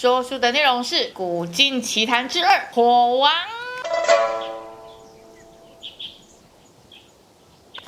说书的内容是《古今奇谭之二：火王》。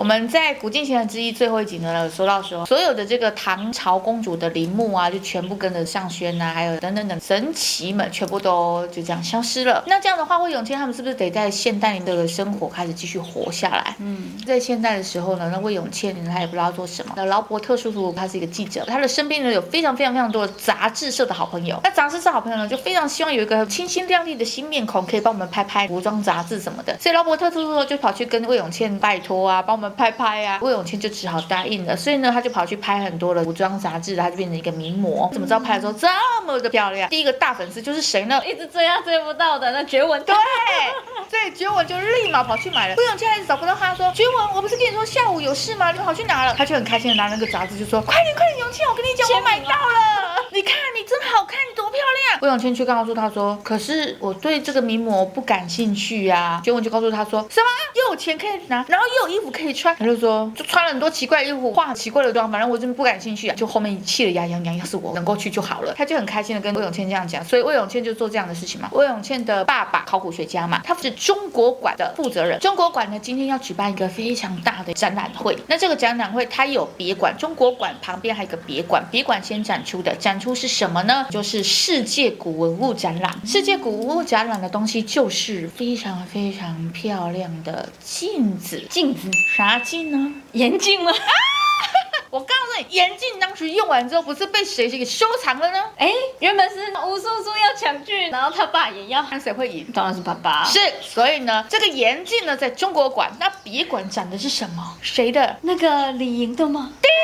我们在《古今奇谭之一》最后一集呢，说到说所有的这个唐朝公主的陵墓啊，就全部跟着上轩呐，还有等等等神奇们，全部都就这样消失了。那这样的话，魏永谦他们是不是得在现代的生活开始继续活下来？嗯，在现代的时候呢，那魏永谦呢，他也不知道做什么。那劳勃特叔叔他是一个记者，他的身边呢有非常非常非常多的杂志社的好朋友。那杂志社好朋友呢，就非常希望有一个清新亮丽的新面孔，可以帮我们拍拍服装杂志什么的。所以劳勃特叔叔就跑去跟魏永谦拜托啊，帮我们。拍拍呀、啊，魏永谦就只好答应了。所以呢，他就跑去拍很多的服装杂志，他就变成一个名模。怎么知道拍的时候这么的漂亮？第一个大粉丝就是谁呢？一直追啊追不到的那绝文。对，所以绝文就立马跑去买了。魏永谦还是找不到他，说绝文，我不是跟你说下午有事吗？你跑去拿了。他就很开心的拿那个杂志，就说快点快点，永谦，我跟你讲，我买到了。你看你真好看，你多漂亮。魏永谦去告诉他说，可是我对这个名模不感兴趣呀、啊。绝文就告诉他说，什么又有钱可以拿，然后又有衣服可以穿。他就说，就穿了很多奇怪的衣服，化奇怪的妆，反正我真的不感兴趣啊。就后面气得牙痒痒，要是我能够去就好了。他就很开心的跟魏永谦这样讲，所以魏永谦就做这样的事情嘛。魏永谦的爸爸考古学家嘛，他是中国馆的负责人。中国馆呢，今天要举办一个非常大的展览会。那这个展览会它有别馆，中国馆旁边还有一个别馆，别馆先展出的展。出是什么呢？就是世界古文物展览。世界古文物展览的东西就是非常非常漂亮的镜子。镜子？啥镜呢？眼镜吗？啊！我告诉你，眼镜当时用完之后，不是被谁给收藏了呢？哎，原本是吴叔叔要抢去，然后他爸也要，看谁会赢？当然是爸爸。是，所以呢，这个眼镜呢，在中国馆，那别馆展的是什么？谁的？那个李莹的吗？对呀，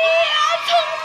聪明了。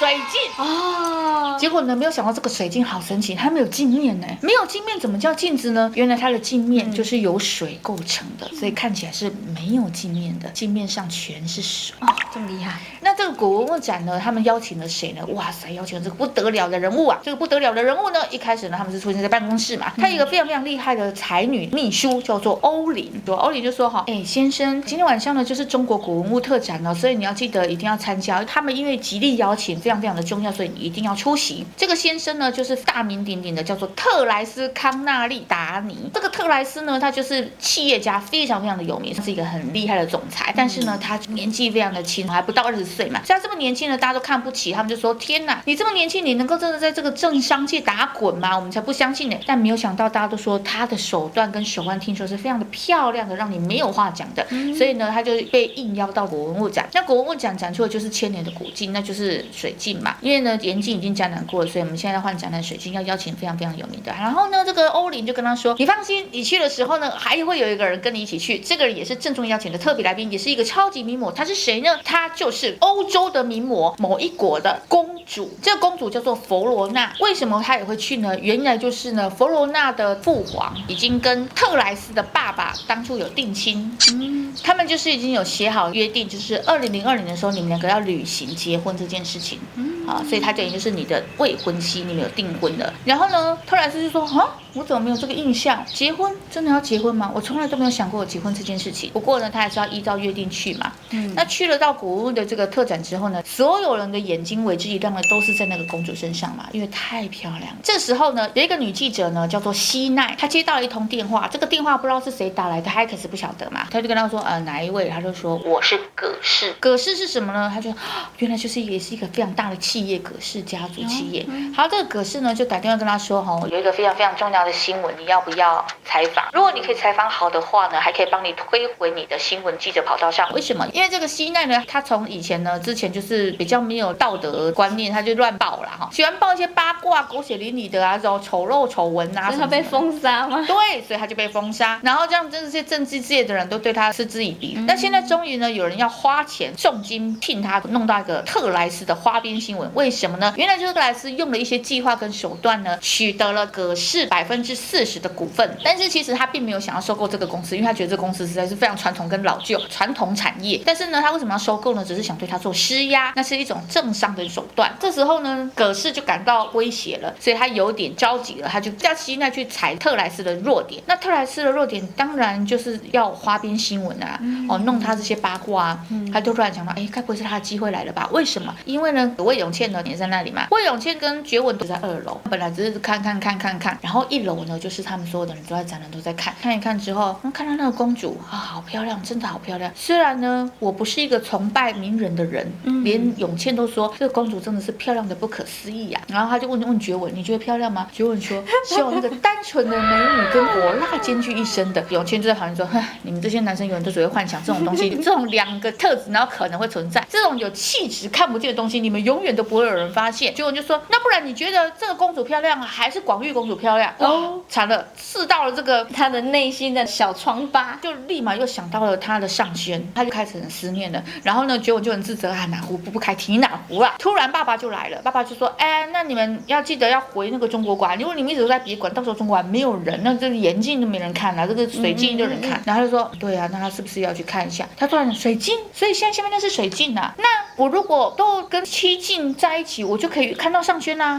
水镜啊，结果呢，没有想到这个水镜好神奇，它没有镜面呢。没有镜面怎么叫镜子呢？原来它的镜面就是由水构成的，嗯、所以看起来是没有镜面的，镜面上全是水。哦，这么厉害！那这个古文物展呢，他们邀请了谁呢？哇塞，邀请了这个不得了的人物啊！这个不得了的人物呢，一开始呢，他们是出现在办公室嘛。他有一个非常非常厉害的才女秘书，叫做欧琳。说欧琳就说哈，哎，先生，今天晚上呢就是中国古文物特展了，所以你要记得一定要参加。他们因为极力邀请。非常非常的重要，所以你一定要出席。这个先生呢，就是大名鼎鼎的，叫做特莱斯康纳利达尼。这个特莱斯呢，他就是企业家，非常非常的有名，他是一个很厉害的总裁。但是呢，他年纪非常的轻，还不到二十岁嘛。像这么年轻的，大家都看不起，他们就说：天哪，你这么年轻，你能够真的在这个政商界打滚吗？我们才不相信呢。但没有想到，大家都说他的手段跟手腕，听说是非常的漂亮的，让你没有话讲的。所以呢，他就被应邀到国文物展。那国文物展展出的就是千年的古镜，那就是水。镜嘛，因为呢，盐镜已经江南过了，所以我们现在换江南水晶，要邀请非常非常有名的。然后呢，这个欧琳就跟他说：“你放心，你去的时候呢，还会有一个人跟你一起去，这个人也是郑重邀请的特别来宾，也是一个超级名模。他是谁呢？他就是欧洲的名模，某一国的公主。这个公主叫做佛罗娜。为什么她也会去呢？原来就是呢，佛罗娜的父皇已经跟特莱斯的爸爸当初有定亲，嗯，他们就是已经有写好约定，就是二零零二年的时候，你们两个要履行结婚这件事情。”嗯，啊，所以他等于就是你的未婚妻，你们有订婚的。然后呢，特莱斯就说：“啊，我怎么没有这个印象？结婚真的要结婚吗？我从来都没有想过结婚这件事情。不过呢，他还是要依照约定去嘛。嗯，那去了到古文物的这个特展之后呢，所有人的眼睛为之一亮的都是在那个公主身上嘛，因为太漂亮了。这时候呢，有一个女记者呢，叫做西奈，她接到了一通电话，这个电话不知道是谁打来的，她可是不晓得嘛。她就跟他说：“呃，哪一位？”他就说：“我是葛氏。”葛氏是什么呢？他就 原来就是也是一个非常大的。企业葛氏家族企业，好，这个葛氏呢就打电话跟他说，哈，有一个非常非常重要的新闻，你要不要采访？如果你可以采访好的话呢，还可以帮你推回你的新闻记者跑道上。为什么？因为这个西奈呢，他从以前呢，之前就是比较没有道德观念，他就乱报了哈，喜欢报一些八卦、狗血淋漓的啊，这种丑陋丑闻啊，所以他被封杀吗？对，所以他就被封杀。然后这样，这些政治界的人都对他嗤之以鼻。那、嗯、现在终于呢，有人要花钱重金聘他弄到一个特莱斯的花边新闻。为什么呢？原来就是特莱斯用了一些计划跟手段呢，取得了葛氏百分之四十的股份。但是其实他并没有想要收购这个公司，因为他觉得这个公司实在是非常传统跟老旧，传统产业。但是呢，他为什么要收购呢？只是想对他做施压，那是一种政商的手段。这时候呢，葛氏就感到威胁了，所以他有点着急了，他就叫西奈去踩特莱斯的弱点。那特莱斯的弱点当然就是要花边新闻啊，嗯、哦，弄他这些八卦啊。嗯、他就突然想到，哎，该不会是他的机会来了吧？为什么？因为呢，魏永倩呢也在那里嘛。魏永倩跟觉文都在二楼，本来只是看看看看看，然后一楼呢就是他们所有的人都在展览，都在看看一看之后，看到那个公主啊，好漂亮，真的好漂亮。虽然呢，我不是一个崇拜名人的人，嗯、连永倩都说这个公主真的是漂亮的不可思议呀、啊。然后他就问问觉文，你觉得漂亮吗？觉文说，希望那个单纯的美女跟火辣兼具一身的。永倩就在旁边说，哼，你们这些男生永远都只会幻想这种东西，这种两个特质，然后可能会存在这种有气质看不见的东西，你们永远都不会有人发现。觉文就说，那不然你觉得这个公主漂亮，还是广玉公主漂亮？哦，惨了，刺到了这个他的内心的小疮疤，就立马又想到了他的上轩，他就开始很思念了。然后呢，结果就很自责啊，哪壶不不开提哪壶啊。突然爸爸就来了，爸爸就说，哎，那你们要记得要回那个中国馆，如果你们一直都在别馆，到时候中国馆没有人，那这个眼镜都没人看了，这个水镜都有人看。嗯、然后他就说，对啊，那他是不是要去看一下？他突然水晶，所以现在下面那是水镜啊。那我如果都跟七镜在一起，我就可以看到上轩呐、啊。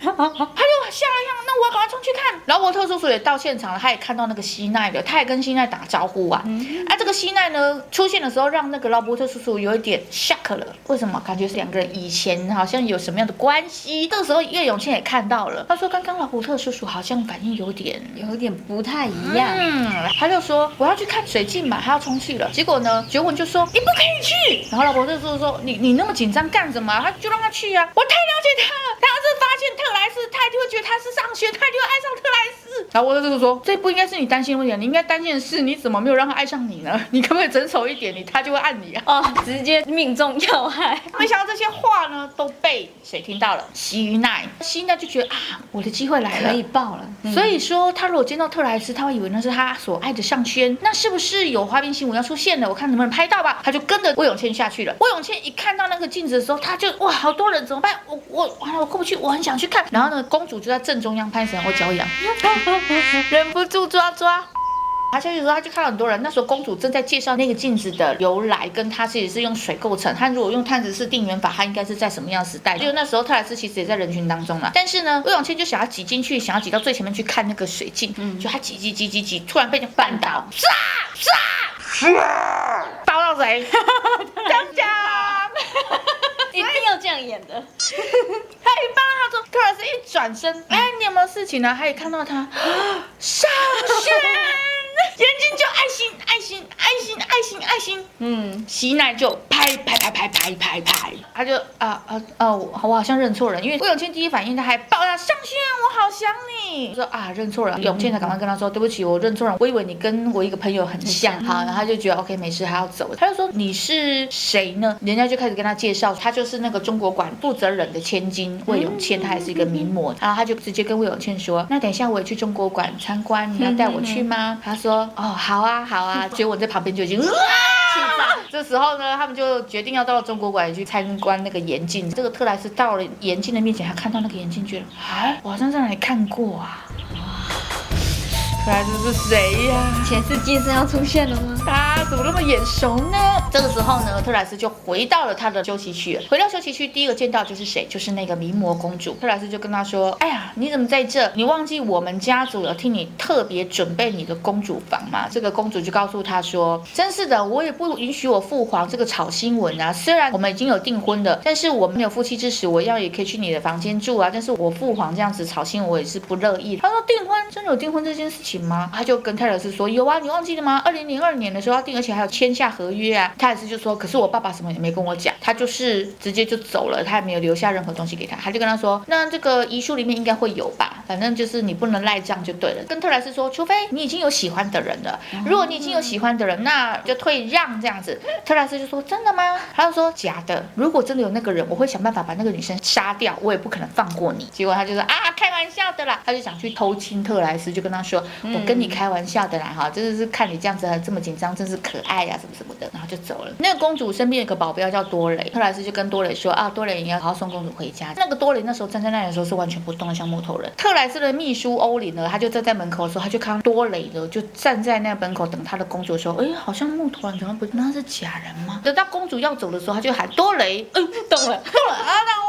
他就吓了一跳，那我要赶快冲去看。劳伯特叔叔也到现场了，他也看到那个西奈了，他也跟西奈打招呼啊。嗯、啊，这个西奈呢出现的时候，让那个劳伯特叔叔有一点 shock 了。为什么？感觉是两个人以前好像有什么样的关系？这个时候叶永庆也看到了，他说刚刚劳伯特叔叔好像反应有点有点不太一样。嗯，他就说我要去看水镜嘛，他要冲去了。结果呢，觉文就说你不可以去。然后劳伯特叔叔说你你那么紧张干什么？他就让他去啊，我太了解他了，他。就觉得他是上学，他就爱上特莱斯。然后我就说，这不应该是你担心的问题，你应该担心的是你怎么没有让他爱上你呢？你可不可以整丑一点，你他就会爱你啊？哦，直接命中要害。没想到这些话呢都被谁听到了？希奈，希奈就觉得啊，我的机会来了，可以爆了。嗯、所以说，他如果见到特莱斯，他会以为那是他所爱的上轩，那是不是有花边新闻要出现了？我看能不能拍到吧。他就跟着魏永倩下去了。魏永倩一看到那个镜子的时候，他就哇，好多人怎么办？我我完了，我过不去，我很想去看。然后呢，公主就在正中央，潘神或脚痒，忍不住抓抓。他下去的时候，他就看到很多人。那时候公主正在介绍那个镜子的由来，跟它其实是用水构成。他如果用碳子式定圆法，它应该是在什么样的时代？就那时候特莱斯其实也在人群当中了。但是呢，魏永倩就想要挤进去，想要挤到最前面去看那个水镜。嗯，就他挤挤挤挤挤，突然被人绊倒，唰唰唰，倒到谁？讲讲。一定要这样演的。太棒了他转身，哎，你有没有事情呢？还有看到他上线，睛就爱心爱心爱心爱心爱心。嗯，洗奶就拍拍拍拍拍拍拍，他就啊啊啊，我好像认错人，因为魏永倩第一反应他还抱他上线，我好想你。说啊认错人，永倩才赶快跟他说对不起，我认错人，我以为你跟我一个朋友很像好，然后他就觉得 OK 没事，还要走。他就说你是谁呢？人家就开始跟他介绍，他就是那个中国馆负责人的千金魏永倩，他还是一个名模。然后他就直接跟魏永倩说，那等一下我也去中国馆参观，你要带我去吗？他说哦好啊好啊，结果我在旁边就已经。这时候呢，他们就决定要到中国馆去参观那个眼镜。这个特莱斯到了眼镜的面前，他看到那个眼镜，觉得，哎，我好像在哪里看过啊。特莱斯是谁呀？前世今生要出现了吗？他怎么那么眼熟呢？这个时候呢，特莱斯就回到了他的休息区。回到休息区，第一个见到就是谁？就是那个名模公主。特莱斯就跟他说：“哎呀，你怎么在这？你忘记我们家族有替你特别准备你的公主房吗？”这个公主就告诉他说：“真是的，我也不允许我父皇这个炒新闻啊。虽然我们已经有订婚了，但是我们没有夫妻之实，我要也可以去你的房间住啊。但是我父皇这样子炒新闻，我也是不乐意。”他说：“订婚真的有订婚这件事情？”吗？他就跟泰勒斯说：“有啊，你忘记了吗？二零零二年的时候要订，而且还有签下合约啊。”泰勒斯就说：“可是我爸爸什么也没跟我讲，他就是直接就走了，他也没有留下任何东西给他。”他就跟他说：“那这个遗书里面应该会有吧？反正就是你不能赖账就对了。”跟特莱斯说：“除非你已经有喜欢的人了，如果你已经有喜欢的人，那就退让这样子。”特莱斯就说：“真的吗？”他就说：“假的。如果真的有那个人，我会想办法把那个女生杀掉，我也不可能放过你。”结果他就说：“啊，开玩玩笑的啦。他就想去偷亲特莱斯，就跟他说：“我跟你开玩笑的啦，哈，就是看你这样子这么紧张，真是可爱呀、什么什么的。”然后就走了。那个公主身边有个保镖叫多雷，特莱斯就跟多雷说：“啊，多雷，你要好好送公主回家。”那个多雷那时候站在那里的时候是完全不动的，像木头人。特莱斯的秘书欧琳呢，他就站在门口的时候，他就看到多雷呢就站在那门口等他的公主的时候，哎，好像木头人，怎么不？那是假人吗？等到公主要走的时候，他就喊多雷，嗯，懂了，懂了啊，那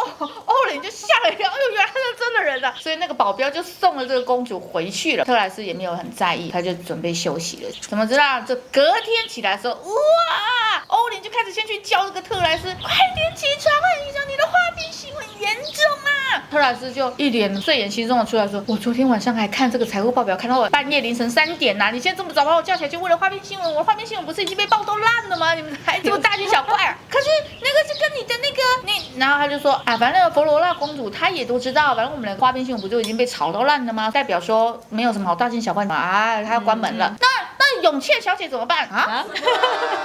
欧欧琳就吓了一跳，哎呦，原来是真的人啊！所以那个保镖就送了这个公主回去了。特莱斯也没有很在意，他就准备休息了。怎么知道？这隔天起来的时候，哇，欧琳就开始先去叫这个特莱斯，快点起床啊！你讲你的花边新闻严重啊！特莱斯就一脸睡眼惺忪的出来说：“我昨天晚上还看这个财务报表，看到我半夜凌晨三点呐、啊！你现在这么早把我叫起来，就为了花边新闻？我花边新闻不是已经被爆都烂了吗？你们还这么大惊小怪啊？可是…然后他就说啊，反正那个佛罗拉公主她也都知道，反正我们的花边新闻不就已经被炒到烂了吗？代表说没有什么好大惊小怪嘛啊，她要关门了。那。”永倩小姐怎么办啊？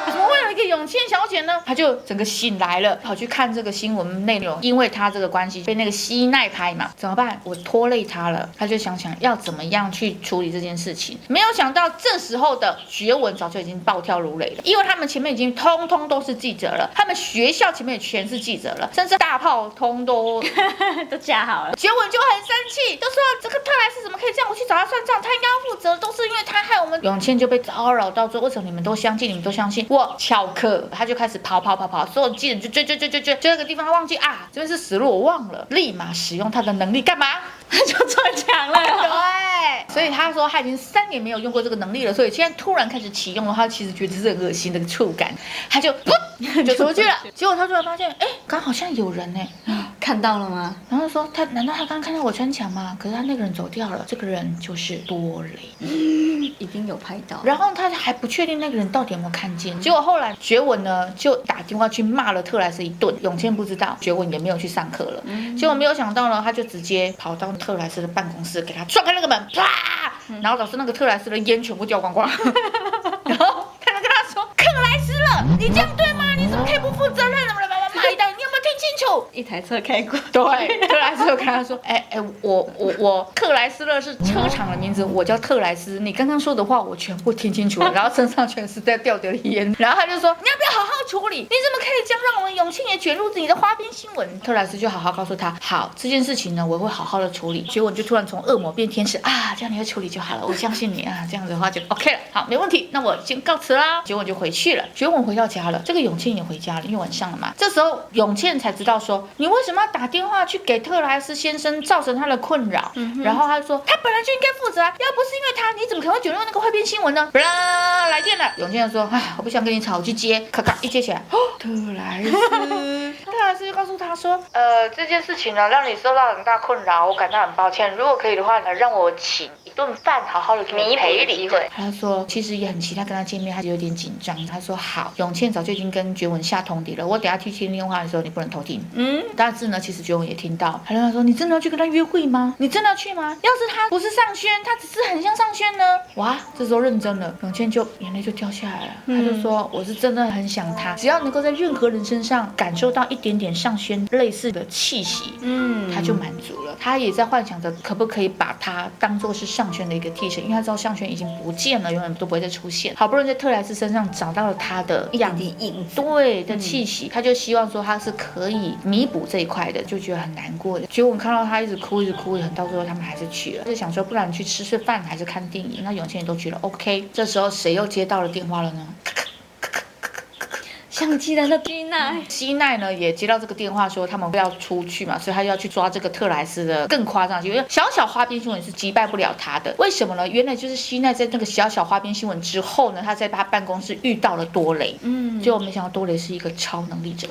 怎么会有一个永倩小姐呢？她就整个醒来了，跑去看这个新闻内容，因为她这个关系被那个西奈拍嘛，怎么办？我拖累她了，她就想想要怎么样去处理这件事情。没有想到这时候的学文早就已经暴跳如雷了，因为他们前面已经通通都是记者了，他们学校前面也全是记者了，甚至大炮通都 都架好了。学文就很生气，都说这个特莱斯怎么可以这样？我去找他算账，他应该要负责，都是因为他害我们永倩就就被。骚扰到最后，为什么你们都相信？你们都相信我巧克，他就开始跑跑跑跑，所有记者就追追追追追，追那个地方他忘记啊，这边是死路，我忘了，立马使用他的能力干嘛？他 就撞墙了。对，所以他说他已经三年没有用过这个能力了，所以现在突然开始启用了，他其实觉得是很恶心的触感，他就噗就出去了。结果他突然发现，哎，刚好像有人呢。看到了吗？然后说他难道他刚刚看到我穿墙吗？可是他那个人走掉了，这个人就是多雷，嗯，一定有拍到。然后他还不确定那个人到底有没有看见。结果后来学文呢就打电话去骂了特莱斯一顿。永倩不知道，学文也没有去上课了。嗯、结果没有想到呢，他就直接跑到特莱斯的办公室，给他撞开那个门，啪！然后导致那个特莱斯的烟全部掉光光。然后他就跟他说：“克莱斯了，你这样对吗？你怎么可以不负责任呢？”清楚，一台车开过。对，特莱斯就跟他说：“哎哎，我我我，特莱斯勒是车厂的名字，我叫特莱斯。你刚刚说的话我全部听清楚了，然后身上全是在掉掉的烟。然后他就说：你要不要好好处理？你怎么可以这样让我们永庆也卷入自己的花边新闻？特莱斯就好好告诉他：好，这件事情呢，我会好好的处理。结果就突然从恶魔变天使啊，这样你要处理就好了，我相信你啊，这样子的话就 OK 了。好，没问题，那我先告辞啦。结果就回去了。结果回到家了，这个永庆也回家了，因为晚上了嘛。这时候永庆才知道说，你为什么要打电话去给特莱斯先生，造成他的困扰？嗯、然后他就说，他本来就应该负责啊，要不是因为他，你怎么可能会卷入那个汇编新闻呢？啦，来电了。永健说，哎，我不想跟你吵，我去接。咔咔一接起来，哦，特莱斯，特莱斯就告诉他说，呃，这件事情呢，让你受到很大困扰，我感到很抱歉。如果可以的话呢，让我请一顿饭，好好的给你赔礼。他说，其实也很期待跟他见面，他就有点紧张。他说，好，永倩早就已经跟觉文下通牒了，我等下去接电话的时候，你不能偷听。嗯。但是呢，其实觉文也听到，他跟他说：“你真的要去跟他约会吗？你真的要去吗？要是他不是上轩，他只是很像上轩呢？”哇，这时候认真了，永倩就眼泪就掉下来了。嗯、他就说：“我是真的很想他，只要能够在任何人身上感受到一点点上宣类似的气息，嗯，他就满足了。他也在幻想着可不可以把他当做是上宣的一个替身，因为他知道上宣已经不见了，永远都不会再出现。好不容易在特莱斯身上找到了他的一点点影对的气息，嗯、他就希望说他是可以弥补。”这一块的就觉得很难过的，结果我看到他一直哭，一直哭，很到最后他们还是去了，就想说不然去吃吃饭还是看电影，那永倩也都去了 OK。这时候谁又接到了电话了呢？相机的那西奈，西奈呢也接到这个电话，说他们要出去嘛，所以他就要去抓这个特莱斯的更夸张，因为小小花边新闻是击败不了他的。为什么呢？原来就是西奈在那个小小花边新闻之后呢，他在他办公室遇到了多雷，嗯，结果没想到多雷是一个超能力者。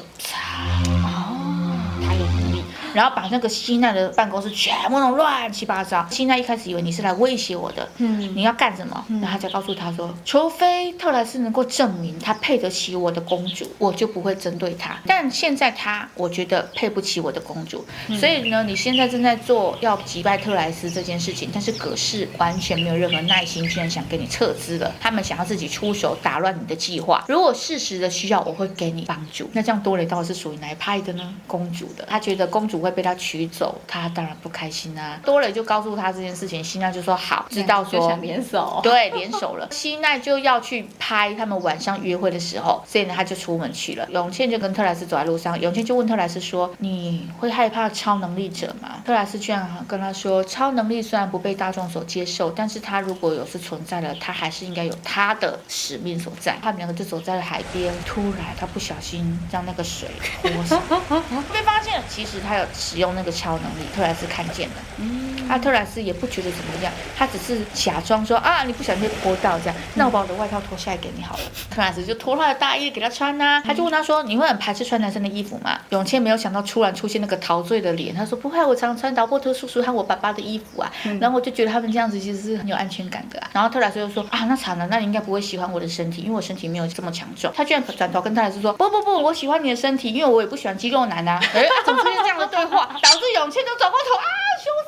然后把那个西奈的办公室全部弄乱七八糟。西奈一开始以为你是来威胁我的，嗯，你要干什么？然后他就告诉他说，除非特莱斯能够证明他配得起我的公主，我就不会针对他。但现在他，我觉得配不起我的公主，所以呢，你现在正在做要击败特莱斯这件事情，但是葛氏完全没有任何耐心，居然想跟你撤资了。他们想要自己出手打乱你的计划。如果事实的需要，我会给你帮助。那这样多雷到底是属于哪一派的呢？公主的，他觉得公主。会被他取走，他当然不开心啊。多雷就告诉他这件事情，希奈就说好，知道说想联手，对，联手了。希奈就要去拍他们晚上约会的时候，所以呢，他就出门去了。永倩就跟特莱斯走在路上，永倩就问特莱斯说：“你会害怕超能力者吗？”特莱斯居然跟他说：“超能力虽然不被大众所接受，但是他如果有是存在了，他还是应该有他的使命所在。”他们两个就走在了海边，突然他不小心让那个水泼上，被发现了。其实他有使用那个超能力，特莱斯看见了。嗯，他特莱斯也不觉得怎么样，他只是假装说：“啊，你不小心被泼到这样，那我把我的外套脱下来给你好了。”特莱斯就脱他的大衣给他穿呐、啊，他就问他说：“你会很排斥穿男生的衣服吗？”永倩没有想到突然出现那个陶醉的脸，他说：“不会，我常穿劳波特叔叔和我爸爸的衣服啊。嗯”然后我就觉得他们这样子其实是很有安全感的啊。然后特莱斯就说：“啊，那惨了，那你应该不会喜欢我的身体，因为我身体没有这么强壮。”他居然转头跟特莱斯说：“不不不，我喜欢你的身体，因为我也不喜欢肌肉男啊。”哎，怎么出现这样的对话，导致永茜就转过头啊，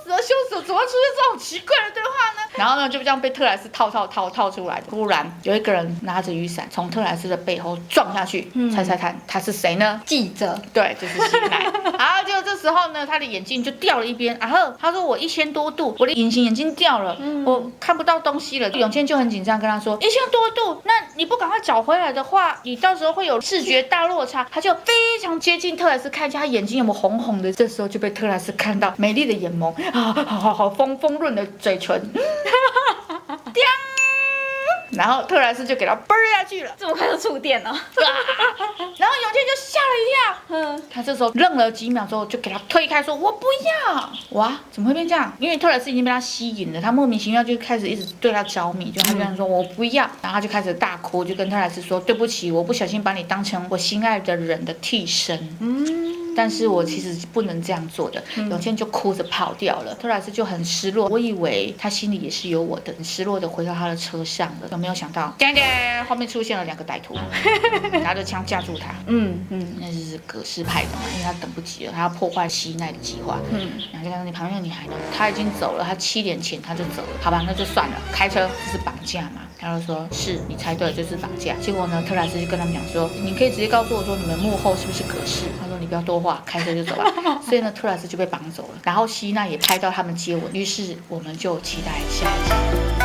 死了，羞死了，怎么会出现这种奇怪的对话呢？然后呢，就这样被特莱斯套套套套出来。突然有一个人拿着雨伞从特莱斯的背后撞下去，嗯、猜猜看他是谁呢？记者，对，就是新来。然后，就这时候呢，他的眼镜就掉了一边。然后他说：“我一千多度，我的隐形眼镜掉了，嗯、我看不到东西了。”永健就很紧张跟他说：“一千多度，那你不赶快找回来的话，你到时候会有视觉大落差。”他就非常接近特莱斯，看一下他眼睛有没有红红的。这时候就被特莱斯看到美丽的眼眸啊，好好好丰丰润的嘴唇。然后特莱斯就给他嘣下去了，这么快就触电了，然后永健就吓了一跳，嗯，他这时候愣了几秒之后，就给他推开，说：“我不要！”哇，怎么会变这样？因为特莱斯已经被他吸引了，他莫名其妙就开始一直对他着迷，就他居然说：“我不要！”然后他就开始大哭，就跟特莱斯说：“对不起，我不小心把你当成我心爱的人的替身。”嗯。但是我其实不能这样做的，永茜就哭着跑掉了。特拉斯就很失落，我以为他心里也是有我的，很失落的回到他的车上了。有没有想到，后面出现了两个歹徒，拿着枪架住他。嗯嗯，那就是葛饰派的嘛，因为他等不及了，他要破坏希奈的计划。嗯，然后就看到你旁边的女孩呢，他已经走了，他七点前他就走了。好吧，那就算了，开车这是绑架嘛。他就说：“是你猜对了，就是绑架。”结果呢，特莱斯就跟他们讲说：“你可以直接告诉我说，你们幕后是不是可是？”他说：“你不要多话，开车就走了。” 所以呢，特莱斯就被绑走了。然后希娜也拍到他们接吻。于是我们就期待下一集。